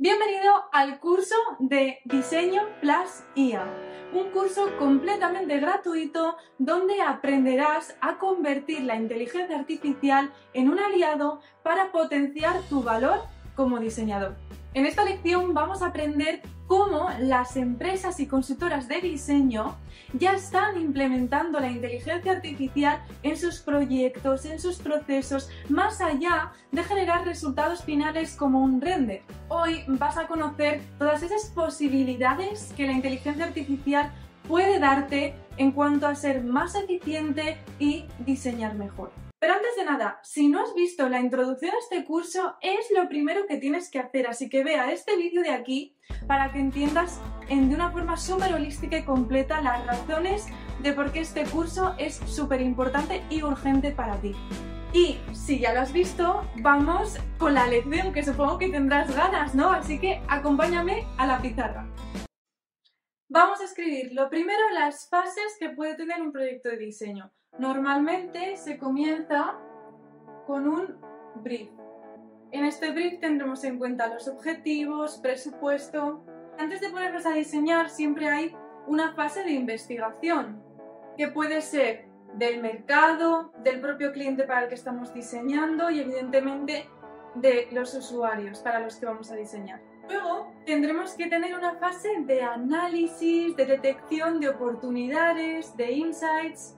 Bienvenido al curso de Diseño Plus IA, un curso completamente gratuito donde aprenderás a convertir la inteligencia artificial en un aliado para potenciar tu valor como diseñador. En esta lección vamos a aprender cómo las empresas y consultoras de diseño ya están implementando la inteligencia artificial en sus proyectos, en sus procesos, más allá de generar resultados finales como un render. Hoy vas a conocer todas esas posibilidades que la inteligencia artificial puede darte en cuanto a ser más eficiente y diseñar mejor. Pero antes de nada, si no has visto la introducción a este curso, es lo primero que tienes que hacer, así que vea este vídeo de aquí para que entiendas en, de una forma súper holística y completa las razones de por qué este curso es súper importante y urgente para ti. Y si ya lo has visto, vamos con la lección, que supongo que tendrás ganas, ¿no? Así que acompáñame a la pizarra. Vamos a escribir lo primero las fases que puede tener un proyecto de diseño. Normalmente se comienza con un brief. En este brief tendremos en cuenta los objetivos, presupuesto. Antes de ponernos a diseñar siempre hay una fase de investigación, que puede ser del mercado, del propio cliente para el que estamos diseñando y evidentemente de los usuarios para los que vamos a diseñar. Luego tendremos que tener una fase de análisis, de detección de oportunidades, de insights.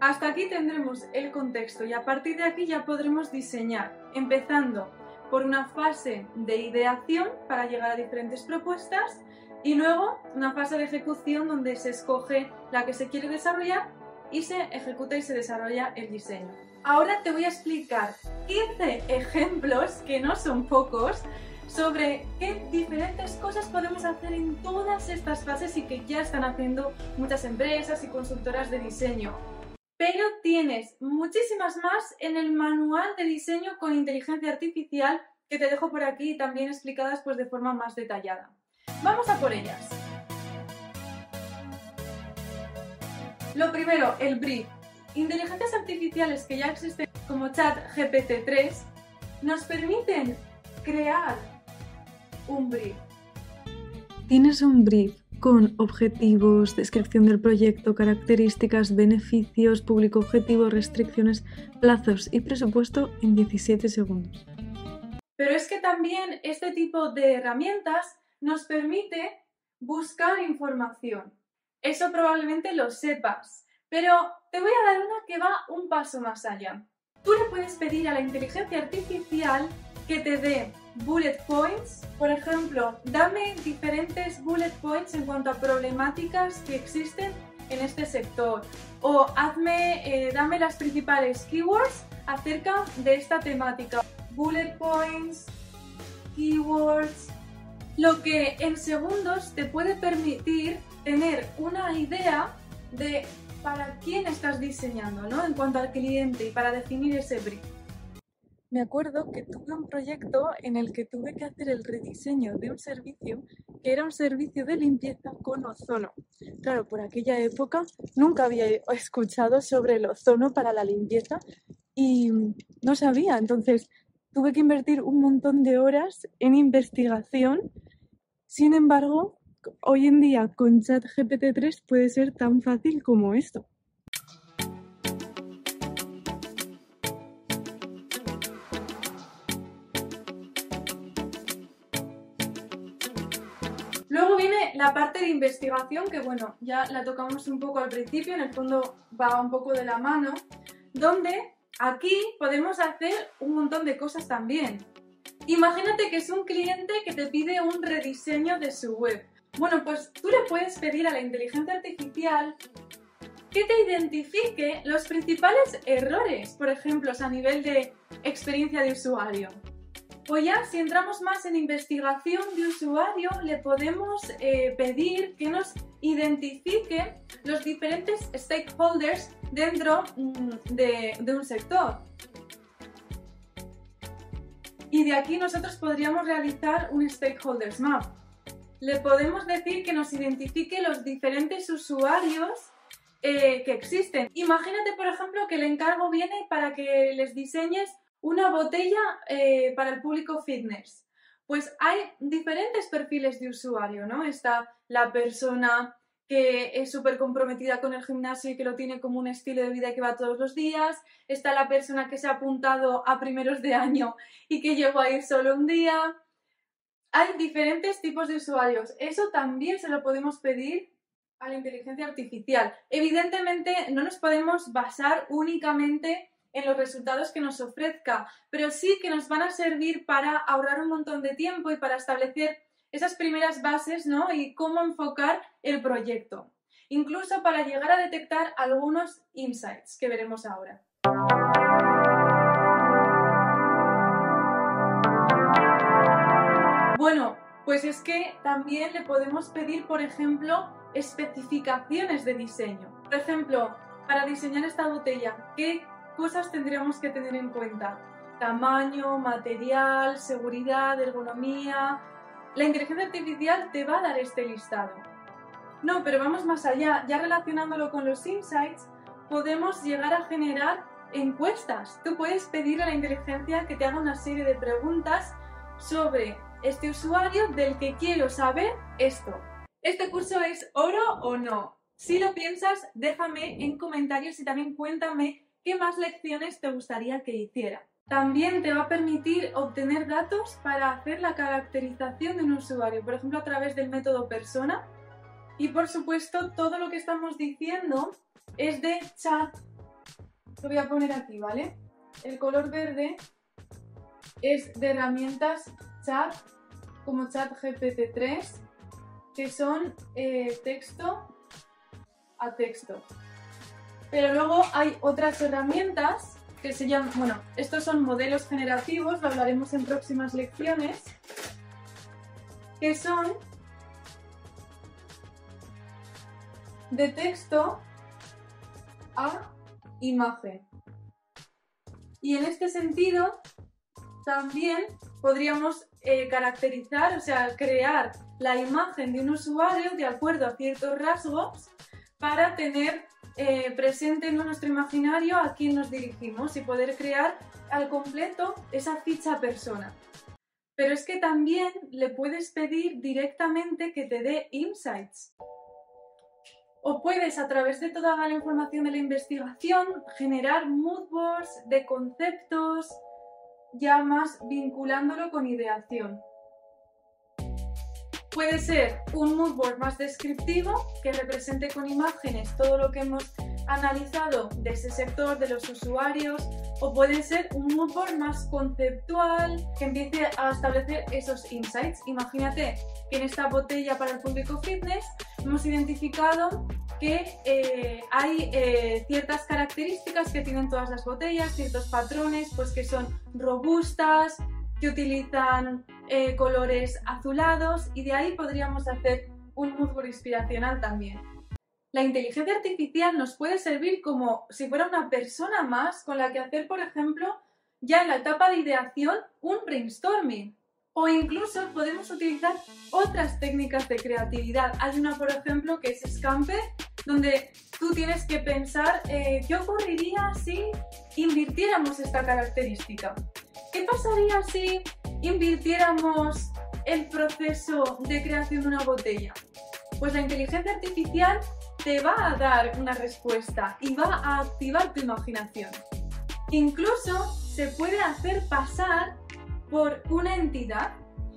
Hasta aquí tendremos el contexto y a partir de aquí ya podremos diseñar, empezando por una fase de ideación para llegar a diferentes propuestas y luego una fase de ejecución donde se escoge la que se quiere desarrollar y se ejecuta y se desarrolla el diseño. Ahora te voy a explicar 15 ejemplos, que no son pocos, sobre qué diferentes cosas podemos hacer en todas estas fases y que ya están haciendo muchas empresas y consultoras de diseño. Pero tienes muchísimas más en el manual de diseño con inteligencia artificial que te dejo por aquí también explicadas pues de forma más detallada. Vamos a por ellas. Lo primero, el brief. Inteligencias artificiales que ya existen como chat GPT-3 nos permiten crear un brief. Tienes un brief con objetivos, descripción del proyecto, características, beneficios, público objetivo, restricciones, plazos y presupuesto en 17 segundos. Pero es que también este tipo de herramientas nos permite buscar información. Eso probablemente lo sepas, pero te voy a dar una que va un paso más allá. Tú le puedes pedir a la inteligencia artificial que te dé bullet points. Por ejemplo, dame diferentes bullet points en cuanto a problemáticas que existen en este sector. O hazme, eh, dame las principales keywords acerca de esta temática. Bullet points, keywords, lo que en segundos te puede permitir tener una idea de para quién estás diseñando, ¿no? En cuanto al cliente y para definir ese brief. Me acuerdo que tuve un proyecto en el que tuve que hacer el rediseño de un servicio que era un servicio de limpieza con ozono. Claro, por aquella época nunca había escuchado sobre el ozono para la limpieza y no sabía. Entonces tuve que invertir un montón de horas en investigación. Sin embargo, hoy en día con ChatGPT 3 puede ser tan fácil como esto. Luego viene la parte de investigación, que bueno, ya la tocamos un poco al principio, en el fondo va un poco de la mano, donde aquí podemos hacer un montón de cosas también. Imagínate que es un cliente que te pide un rediseño de su web. Bueno, pues tú le puedes pedir a la inteligencia artificial que te identifique los principales errores, por ejemplo, a nivel de experiencia de usuario. O ya, si entramos más en investigación de usuario, le podemos eh, pedir que nos identifique los diferentes stakeholders dentro mm, de, de un sector. Y de aquí nosotros podríamos realizar un stakeholders map. Le podemos decir que nos identifique los diferentes usuarios eh, que existen. Imagínate, por ejemplo, que el encargo viene para que les diseñes una botella eh, para el público fitness. Pues hay diferentes perfiles de usuario, ¿no? Está la persona que es súper comprometida con el gimnasio y que lo tiene como un estilo de vida que va todos los días. Está la persona que se ha apuntado a primeros de año y que llegó a ir solo un día. Hay diferentes tipos de usuarios. Eso también se lo podemos pedir a la inteligencia artificial. Evidentemente no nos podemos basar únicamente en los resultados que nos ofrezca, pero sí que nos van a servir para ahorrar un montón de tiempo y para establecer esas primeras bases ¿no? y cómo enfocar el proyecto, incluso para llegar a detectar algunos insights que veremos ahora. Bueno, pues es que también le podemos pedir, por ejemplo, especificaciones de diseño. Por ejemplo, para diseñar esta botella, ¿qué cosas tendríamos que tener en cuenta? Tamaño, material, seguridad, ergonomía, la inteligencia artificial te va a dar este listado. No, pero vamos más allá. Ya relacionándolo con los insights, podemos llegar a generar encuestas. Tú puedes pedir a la inteligencia que te haga una serie de preguntas sobre este usuario del que quiero saber esto. ¿Este curso es oro o no? Si lo piensas, déjame en comentarios y también cuéntame qué más lecciones te gustaría que hiciera. También te va a permitir obtener datos para hacer la caracterización de un usuario, por ejemplo a través del método persona. Y por supuesto todo lo que estamos diciendo es de chat. Lo voy a poner aquí, ¿vale? El color verde es de herramientas chat como chat GPT-3 que son eh, texto a texto. Pero luego hay otras herramientas que se llaman, bueno, estos son modelos generativos, lo hablaremos en próximas lecciones, que son de texto a imagen. Y en este sentido, también podríamos eh, caracterizar, o sea, crear la imagen de un usuario de acuerdo a ciertos rasgos para tener eh, presente en nuestro imaginario a quién nos dirigimos y poder crear al completo esa ficha persona. Pero es que también le puedes pedir directamente que te dé insights. O puedes, a través de toda la información de la investigación, generar mood boards de conceptos, ya más vinculándolo con ideación. Puede ser un mood board más descriptivo que represente con imágenes todo lo que hemos analizado de ese sector, de los usuarios, o puede ser un mood board más conceptual que empiece a establecer esos insights. Imagínate que en esta botella para el público fitness hemos identificado que eh, hay eh, ciertas características que tienen todas las botellas, ciertos patrones, pues que son robustas, que utilizan eh, colores azulados y de ahí podríamos hacer un mood inspiracional también. La inteligencia artificial nos puede servir como si fuera una persona más con la que hacer, por ejemplo, ya en la etapa de ideación, un brainstorming. O incluso podemos utilizar otras técnicas de creatividad. Hay una, por ejemplo, que es Scamper, donde tú tienes que pensar eh, qué ocurriría si invirtiéramos esta característica. ¿Qué pasaría si invirtiéramos el proceso de creación de una botella? Pues la inteligencia artificial te va a dar una respuesta y va a activar tu imaginación. Incluso se puede hacer pasar por una entidad.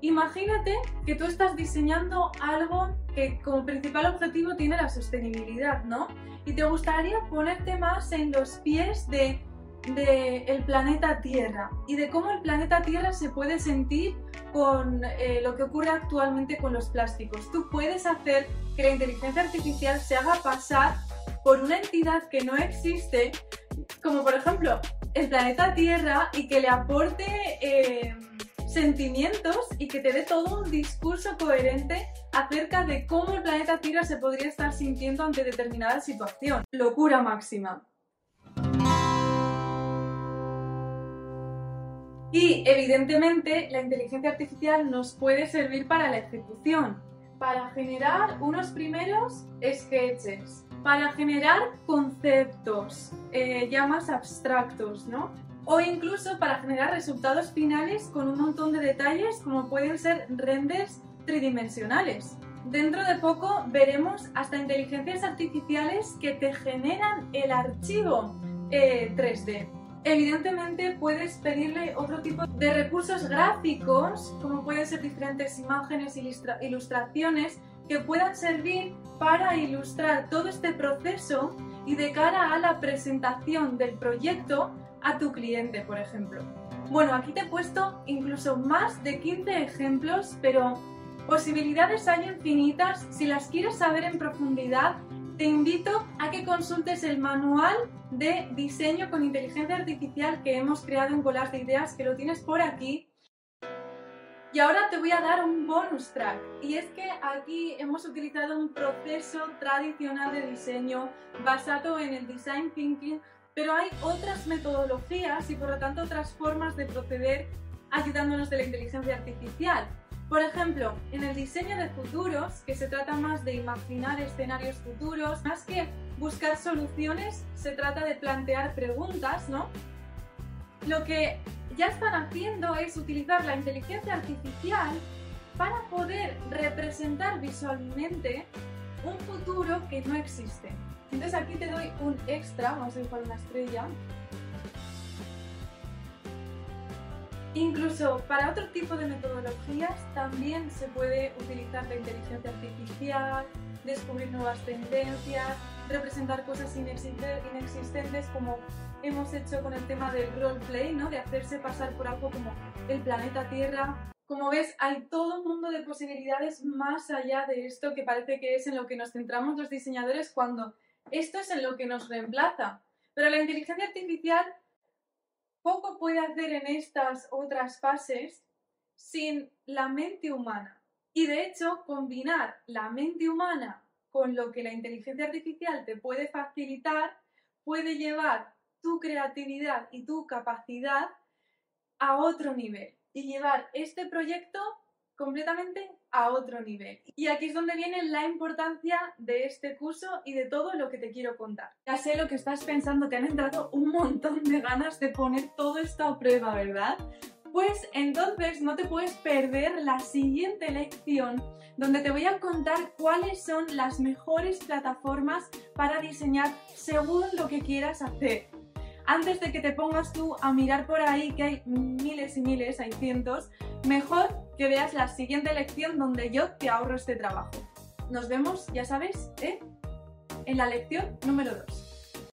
Imagínate que tú estás diseñando algo que como principal objetivo tiene la sostenibilidad, ¿no? Y te gustaría ponerte más en los pies de del planeta Tierra y de cómo el planeta Tierra se puede sentir con eh, lo que ocurre actualmente con los plásticos. Tú puedes hacer que la inteligencia artificial se haga pasar por una entidad que no existe, como por ejemplo el planeta Tierra, y que le aporte eh, sentimientos y que te dé todo un discurso coherente acerca de cómo el planeta Tierra se podría estar sintiendo ante determinada situación. Locura máxima. Y evidentemente la inteligencia artificial nos puede servir para la ejecución, para generar unos primeros sketches, para generar conceptos eh, ya más abstractos, ¿no? o incluso para generar resultados finales con un montón de detalles como pueden ser renders tridimensionales. Dentro de poco veremos hasta inteligencias artificiales que te generan el archivo 3D. Evidentemente puedes pedirle otro tipo de recursos gráficos, como pueden ser diferentes imágenes, ilustraciones, que puedan servir para ilustrar todo este proceso y de cara a la presentación del proyecto a tu cliente, por ejemplo. Bueno, aquí te he puesto incluso más de 15 ejemplos, pero posibilidades hay infinitas. Si las quieres saber en profundidad, te invito a que consultes el manual de diseño con inteligencia artificial que hemos creado en Colas de Ideas, que lo tienes por aquí. Y ahora te voy a dar un bonus track. Y es que aquí hemos utilizado un proceso tradicional de diseño basado en el design thinking, pero hay otras metodologías y por lo tanto otras formas de proceder ayudándonos de la inteligencia artificial. Por ejemplo, en el diseño de futuros, que se trata más de imaginar escenarios futuros, más que buscar soluciones, se trata de plantear preguntas, ¿no? Lo que ya están haciendo es utilizar la inteligencia artificial para poder representar visualmente un futuro que no existe. Entonces aquí te doy un extra, vamos a dibujar una estrella, Incluso para otro tipo de metodologías también se puede utilizar la inteligencia artificial, descubrir nuevas tendencias, representar cosas inexistentes como hemos hecho con el tema del roleplay, ¿no? de hacerse pasar por algo como el planeta Tierra. Como ves, hay todo un mundo de posibilidades más allá de esto que parece que es en lo que nos centramos los diseñadores cuando esto es en lo que nos reemplaza. Pero la inteligencia artificial poco puede hacer en estas otras fases sin la mente humana. Y de hecho, combinar la mente humana con lo que la inteligencia artificial te puede facilitar puede llevar tu creatividad y tu capacidad a otro nivel y llevar este proyecto completamente a otro nivel. Y aquí es donde viene la importancia de este curso y de todo lo que te quiero contar. Ya sé lo que estás pensando, te han entrado un montón de ganas de poner todo esto a prueba, ¿verdad? Pues entonces no te puedes perder la siguiente lección donde te voy a contar cuáles son las mejores plataformas para diseñar según lo que quieras hacer antes de que te pongas tú a mirar por ahí, que hay miles y miles, hay cientos, mejor que veas la siguiente lección donde yo te ahorro este trabajo. Nos vemos, ya sabes, ¿eh? en la lección número 2.